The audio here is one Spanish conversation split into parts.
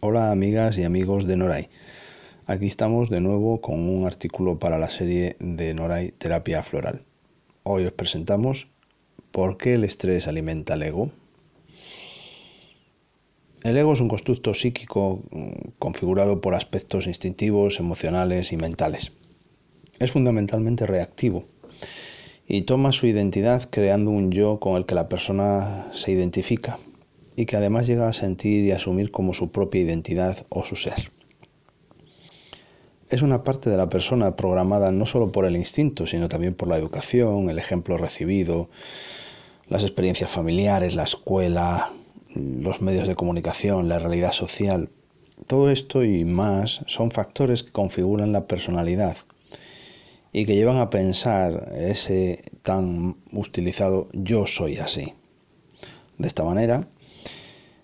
Hola amigas y amigos de Noray. Aquí estamos de nuevo con un artículo para la serie de Noray Terapia Floral. Hoy os presentamos ¿Por qué el estrés alimenta el ego? El ego es un constructo psíquico mm, configurado por aspectos instintivos, emocionales y mentales. Es fundamentalmente reactivo y toma su identidad creando un yo con el que la persona se identifica y que además llega a sentir y asumir como su propia identidad o su ser. Es una parte de la persona programada no solo por el instinto, sino también por la educación, el ejemplo recibido, las experiencias familiares, la escuela, los medios de comunicación, la realidad social. Todo esto y más son factores que configuran la personalidad y que llevan a pensar ese tan utilizado yo soy así. De esta manera,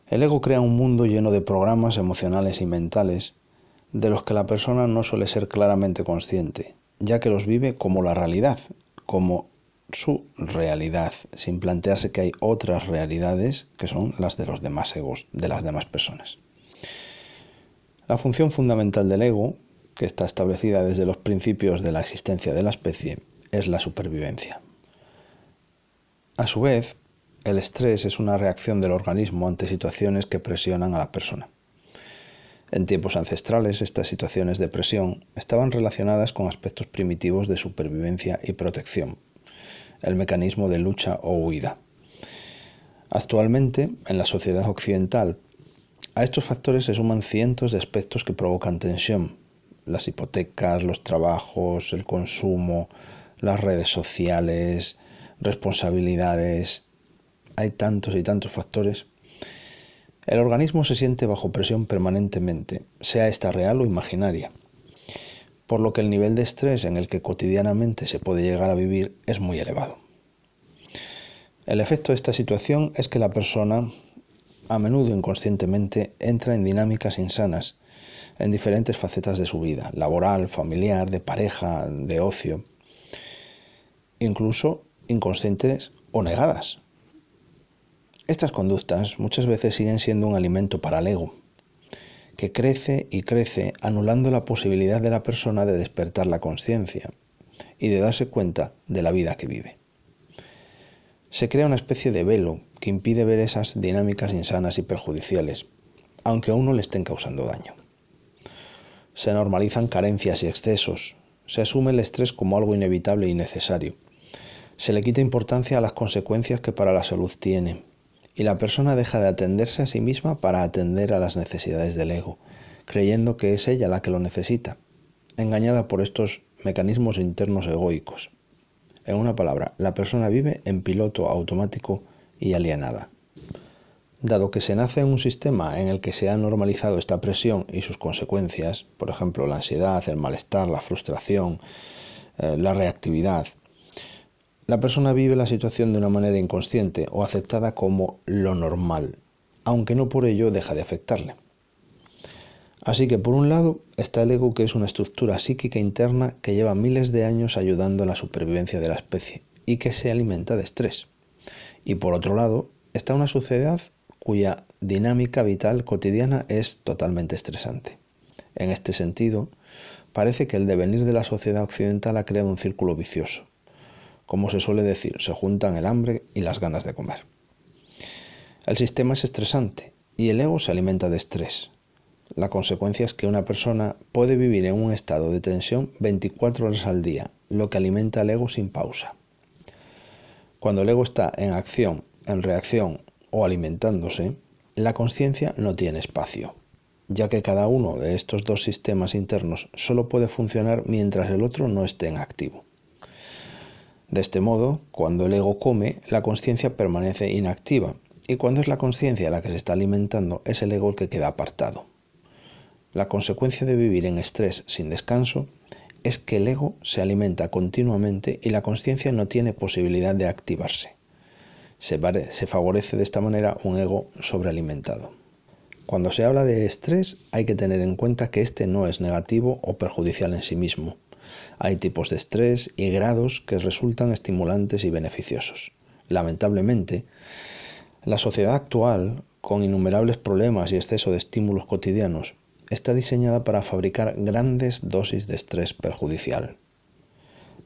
el ego crea un mundo lleno de programas emocionales y mentales de los que la persona no suele ser claramente consciente, ya que los vive como la realidad, como su realidad, sin plantearse que hay otras realidades que son las de los demás egos, de las demás personas. La función fundamental del ego, que está establecida desde los principios de la existencia de la especie, es la supervivencia. A su vez, el estrés es una reacción del organismo ante situaciones que presionan a la persona. En tiempos ancestrales, estas situaciones de presión estaban relacionadas con aspectos primitivos de supervivencia y protección, el mecanismo de lucha o huida. Actualmente, en la sociedad occidental, a estos factores se suman cientos de aspectos que provocan tensión. Las hipotecas, los trabajos, el consumo, las redes sociales, responsabilidades. Hay tantos y tantos factores. El organismo se siente bajo presión permanentemente, sea esta real o imaginaria por lo que el nivel de estrés en el que cotidianamente se puede llegar a vivir es muy elevado. El efecto de esta situación es que la persona, a menudo inconscientemente, entra en dinámicas insanas en diferentes facetas de su vida, laboral, familiar, de pareja, de ocio, incluso inconscientes o negadas. Estas conductas muchas veces siguen siendo un alimento para el ego, que crece y crece anulando la posibilidad de la persona de despertar la conciencia y de darse cuenta de la vida que vive. Se crea una especie de velo que impide ver esas dinámicas insanas y perjudiciales, aunque aún no le estén causando daño. Se normalizan carencias y excesos, se asume el estrés como algo inevitable y necesario, se le quita importancia a las consecuencias que para la salud tiene, y la persona deja de atenderse a sí misma para atender a las necesidades del ego, creyendo que es ella la que lo necesita, engañada por estos mecanismos internos egoicos. En una palabra, la persona vive en piloto automático y alienada. Dado que se nace en un sistema en el que se ha normalizado esta presión y sus consecuencias, por ejemplo la ansiedad, el malestar, la frustración, eh, la reactividad, la persona vive la situación de una manera inconsciente o aceptada como lo normal, aunque no por ello deja de afectarle. Así que por un lado está el ego que es una estructura psíquica interna que lleva miles de años ayudando a la supervivencia de la especie y que se alimenta de estrés. Y por otro lado está una sociedad cuya dinámica vital cotidiana es totalmente estresante. En este sentido, parece que el devenir de la sociedad occidental ha creado un círculo vicioso como se suele decir, se juntan el hambre y las ganas de comer. El sistema es estresante y el ego se alimenta de estrés. La consecuencia es que una persona puede vivir en un estado de tensión 24 horas al día, lo que alimenta al ego sin pausa. Cuando el ego está en acción, en reacción o alimentándose, la conciencia no tiene espacio, ya que cada uno de estos dos sistemas internos solo puede funcionar mientras el otro no esté en activo. De este modo, cuando el ego come, la conciencia permanece inactiva, y cuando es la conciencia la que se está alimentando, es el ego el que queda apartado. La consecuencia de vivir en estrés sin descanso es que el ego se alimenta continuamente y la conciencia no tiene posibilidad de activarse. Se, se, favorece de esta manera un ego sobrealimentado. Cuando se habla de estrés hay que tener en cuenta que este no es negativo o perjudicial en sí mismo, hay tipos de estrés y grados que resultan estimulantes y beneficiosos. Lamentablemente, la sociedad actual, con innumerables problemas y exceso de estímulos cotidianos, está diseñada para fabricar grandes dosis de estrés perjudicial.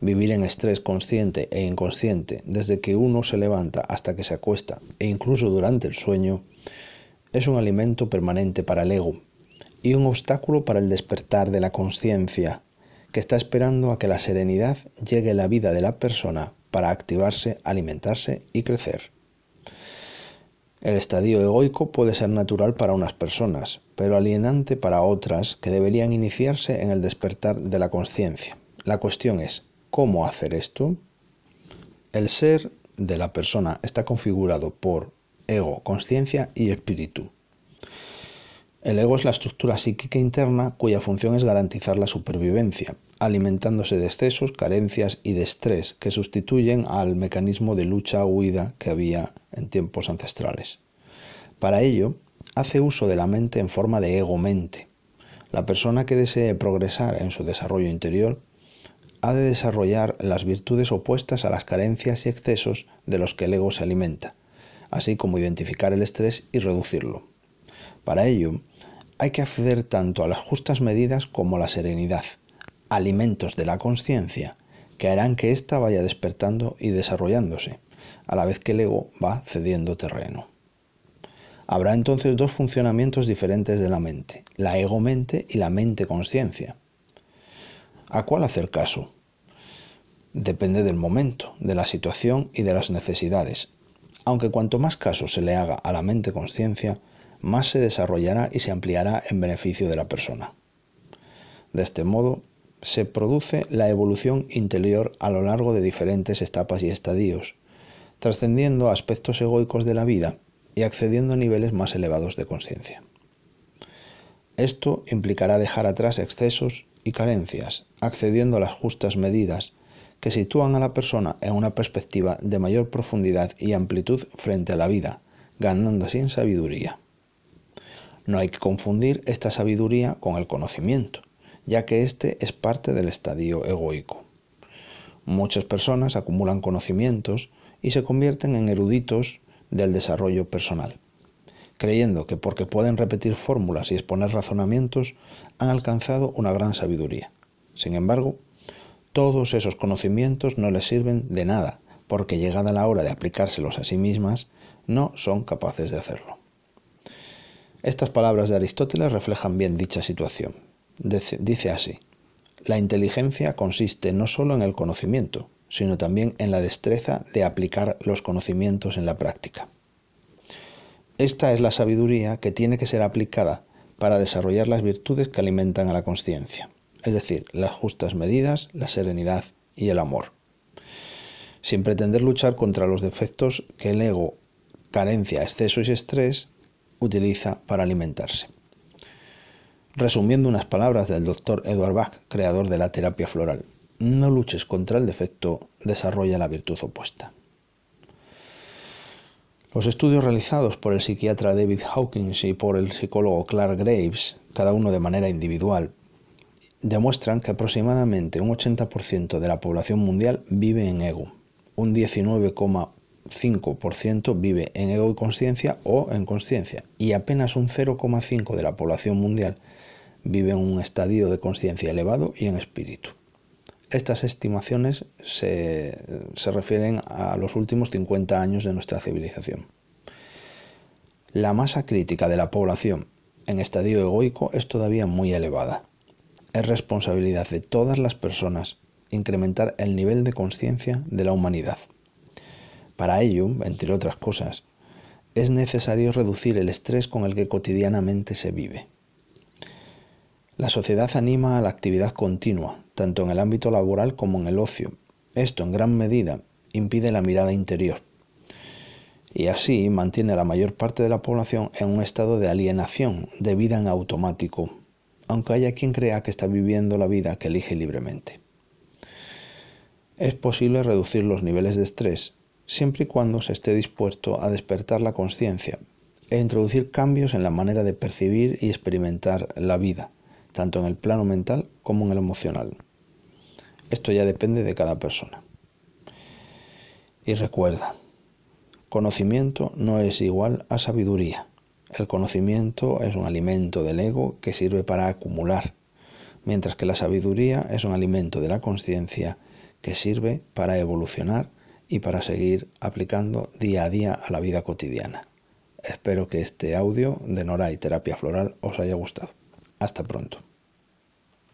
Vivir en estrés consciente e inconsciente desde que uno se levanta hasta que se acuesta e incluso durante el sueño es un alimento permanente para el ego y un obstáculo para el despertar de la conciencia que está esperando a que la serenidad llegue a la vida de la persona para activarse, alimentarse y crecer. El estadio egoico puede ser natural para unas personas, pero alienante para otras que deberían iniciarse en el despertar de la conciencia. La cuestión es, ¿cómo hacer esto? El ser de la persona está configurado por ego, conciencia y espíritu. El ego es la estructura psíquica interna cuya función es garantizar la supervivencia, alimentándose de excesos, carencias y de estrés que sustituyen al mecanismo de lucha-huida que había en tiempos ancestrales. Para ello, hace uso de la mente en forma de ego-mente. La persona que desee progresar en su desarrollo interior ha de desarrollar las virtudes opuestas a las carencias y excesos de los que el ego se alimenta, así como identificar el estrés y reducirlo. Para ello, hay que acceder tanto a las justas medidas como a la serenidad, alimentos de la conciencia que harán que ésta vaya despertando y desarrollándose, a la vez que el ego va cediendo terreno. Habrá entonces dos funcionamientos diferentes de la mente, la ego-mente y la mente-conciencia. ¿A cuál hacer caso? Depende del momento, de la situación y de las necesidades, aunque cuanto más caso se le haga a la mente-conciencia, más se desarrollará y se ampliará en beneficio de la persona. De este modo, se produce la evolución interior a lo largo de diferentes etapas y estadios, trascendiendo aspectos egoicos de la vida y accediendo a niveles más elevados de conciencia. Esto implicará dejar atrás excesos y carencias, accediendo a las justas medidas que sitúan a la persona en una perspectiva de mayor profundidad y amplitud frente a la vida, ganando así en sabiduría. No hay que confundir esta sabiduría con el conocimiento, ya que este es parte del estadio egoico. Muchas personas acumulan conocimientos y se convierten en eruditos del desarrollo personal, creyendo que porque pueden repetir fórmulas y exponer razonamientos han alcanzado una gran sabiduría. Sin embargo, todos esos conocimientos no les sirven de nada, porque llegada la hora de aplicárselos a sí mismas, no son capaces de hacerlo. Estas palabras de Aristóteles reflejan bien dicha situación. Dice así, la inteligencia consiste no solo en el conocimiento, sino también en la destreza de aplicar los conocimientos en la práctica. Esta es la sabiduría que tiene que ser aplicada para desarrollar las virtudes que alimentan a la conciencia, es decir, las justas medidas, la serenidad y el amor, sin pretender luchar contra los defectos que el ego, carencia, exceso y estrés utiliza para alimentarse. Resumiendo unas palabras del doctor Edward Bach, creador de la terapia floral, no luches contra el defecto, desarrolla la virtud opuesta. Los estudios realizados por el psiquiatra David Hawkins y por el psicólogo Clark Graves, cada uno de manera individual, demuestran que aproximadamente un 80% de la población mundial vive en ego, un 19,1% 5% vive en ego y conciencia o en conciencia y apenas un 0,5% de la población mundial vive en un estadio de conciencia elevado y en espíritu. Estas estimaciones se, se, refieren a los últimos 50 años de nuestra civilización. La masa crítica de la población en estadio egoico es todavía muy elevada. Es responsabilidad de todas las personas incrementar el nivel de conciencia de la humanidad. Para ello, entre otras cosas, es necesario reducir el estrés con el que cotidianamente se vive. La sociedad anima a la actividad continua, tanto en el ámbito laboral como en el ocio. Esto en gran medida impide la mirada interior y así mantiene a la mayor parte de la población en un estado de alienación de vida en automático, aunque haya quien crea que está viviendo la vida que elige libremente. Es posible reducir los niveles de estrés siempre y cuando se esté dispuesto a despertar la conciencia e introducir cambios en la manera de percibir y experimentar la vida, tanto en el plano mental como en el emocional. Esto ya depende de cada persona. Y recuerda, conocimiento no es igual a sabiduría. El conocimiento es un alimento del ego que sirve para acumular, mientras que la sabiduría es un alimento de la conciencia que sirve para evolucionar y para seguir aplicando día a día a la vida cotidiana. Espero que este audio de Nora y Terapia Floral os haya gustado. Hasta pronto.